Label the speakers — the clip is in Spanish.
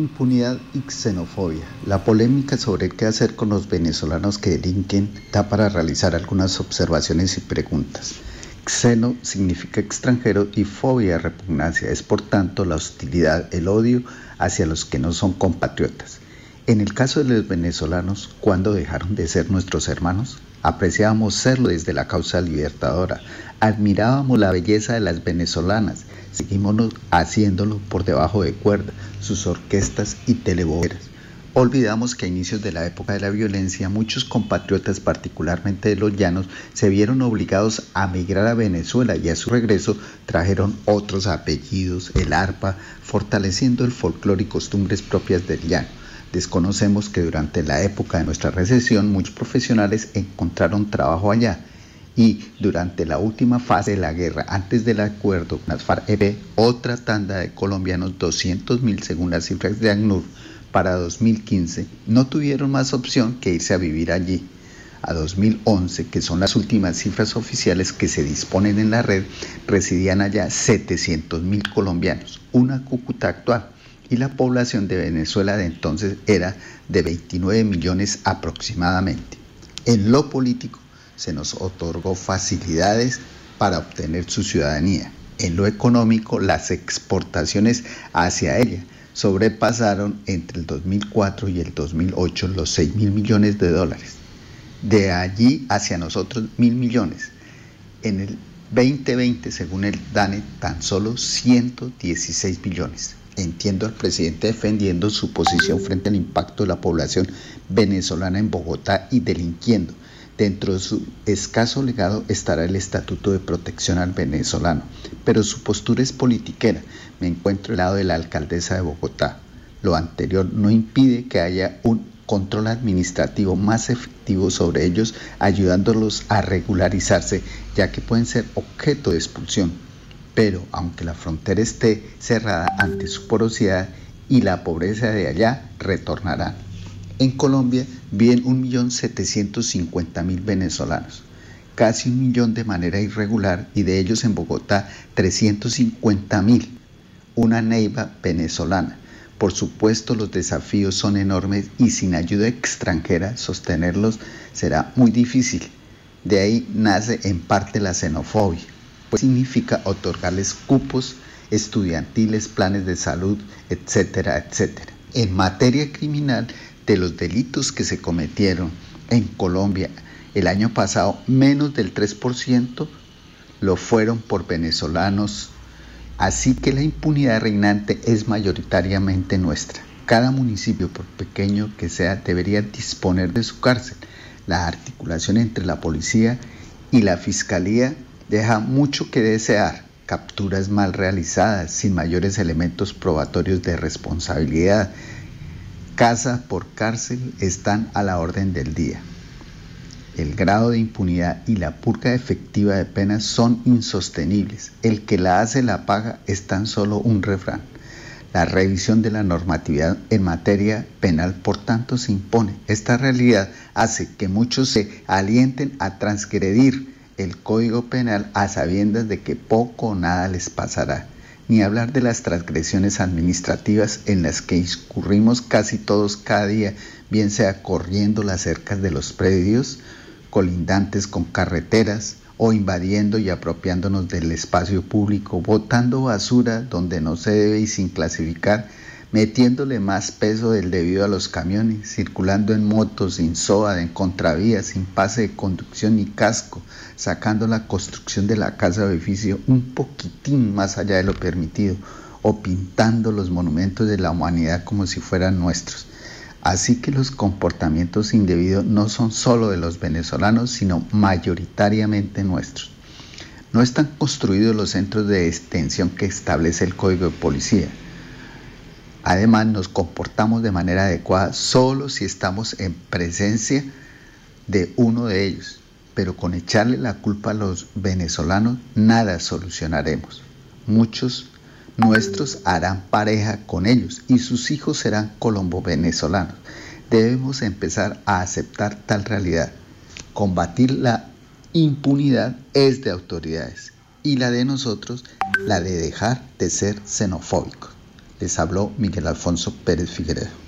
Speaker 1: Impunidad y xenofobia. La polémica sobre qué hacer con los venezolanos que delinquen da para realizar algunas observaciones y preguntas. Xeno significa extranjero y fobia repugnancia. Es por tanto la hostilidad, el odio hacia los que no son compatriotas. En el caso de los venezolanos, ¿cuándo dejaron de ser nuestros hermanos? Apreciábamos serlo desde la causa libertadora, admirábamos la belleza de las venezolanas, seguimos haciéndolo por debajo de cuerda, sus orquestas y teleboberas. Olvidamos que a inicios de la época de la violencia muchos compatriotas, particularmente de los llanos, se vieron obligados a migrar a Venezuela y a su regreso trajeron otros apellidos, el arpa, fortaleciendo el folclore y costumbres propias del llano. Desconocemos que durante la época de nuestra recesión muchos profesionales encontraron trabajo allá y durante la última fase de la guerra, antes del acuerdo con las FARC-EP, otra tanda de colombianos, 200.000 según las cifras de ACNUR, para 2015, no tuvieron más opción que irse a vivir allí. A 2011, que son las últimas cifras oficiales que se disponen en la red, residían allá 700.000 colombianos, una Cúcuta actual y la población de Venezuela de entonces era de 29 millones aproximadamente. En lo político se nos otorgó facilidades para obtener su ciudadanía. En lo económico, las exportaciones hacia ella sobrepasaron entre el 2004 y el 2008 los 6 mil millones de dólares. De allí hacia nosotros mil millones. En el 2020, según el DANE, tan solo 116 millones. Entiendo al presidente defendiendo su posición frente al impacto de la población venezolana en Bogotá y delinquiendo. Dentro de su escaso legado estará el Estatuto de Protección al Venezolano, pero su postura es politiquera. Me encuentro al lado de la alcaldesa de Bogotá. Lo anterior no impide que haya un control administrativo más efectivo sobre ellos, ayudándolos a regularizarse, ya que pueden ser objeto de expulsión pero aunque la frontera esté cerrada ante su porosidad y la pobreza de allá, retornarán. En Colombia viven 1.750.000 venezolanos, casi un millón de manera irregular y de ellos en Bogotá 350.000, una neiva venezolana. Por supuesto los desafíos son enormes y sin ayuda extranjera sostenerlos será muy difícil. De ahí nace en parte la xenofobia pues significa otorgarles cupos estudiantiles, planes de salud, etcétera, etcétera. En materia criminal, de los delitos que se cometieron en Colombia el año pasado, menos del 3% lo fueron por venezolanos, así que la impunidad reinante es mayoritariamente nuestra. Cada municipio, por pequeño que sea, debería disponer de su cárcel. La articulación entre la policía y la fiscalía deja mucho que desear, capturas mal realizadas, sin mayores elementos probatorios de responsabilidad. Casa por cárcel están a la orden del día. El grado de impunidad y la purga efectiva de penas son insostenibles. El que la hace la paga es tan solo un refrán. La revisión de la normatividad en materia penal, por tanto, se impone. Esta realidad hace que muchos se alienten a transgredir el Código Penal a sabiendas de que poco o nada les pasará, ni hablar de las transgresiones administrativas en las que incurrimos casi todos cada día, bien sea corriendo las cercas de los predios, colindantes con carreteras, o invadiendo y apropiándonos del espacio público, botando basura donde no se debe y sin clasificar, metiéndole más peso del debido a los camiones, circulando en motos, sin SOA, en contravías, sin pase de conducción ni casco, sacando la construcción de la casa o edificio un poquitín más allá de lo permitido, o pintando los monumentos de la humanidad como si fueran nuestros. Así que los comportamientos indebidos no son solo de los venezolanos, sino mayoritariamente nuestros. No están construidos los centros de extensión que establece el Código de Policía Además, nos comportamos de manera adecuada solo si estamos en presencia de uno de ellos, pero con echarle la culpa a los venezolanos nada solucionaremos. Muchos nuestros harán pareja con ellos y sus hijos serán colombo-venezolanos. Debemos empezar a aceptar tal realidad. Combatir la impunidad es de autoridades y la de nosotros la de dejar de ser xenofóbicos. Les habló Miguel Alfonso Pérez Figueredo.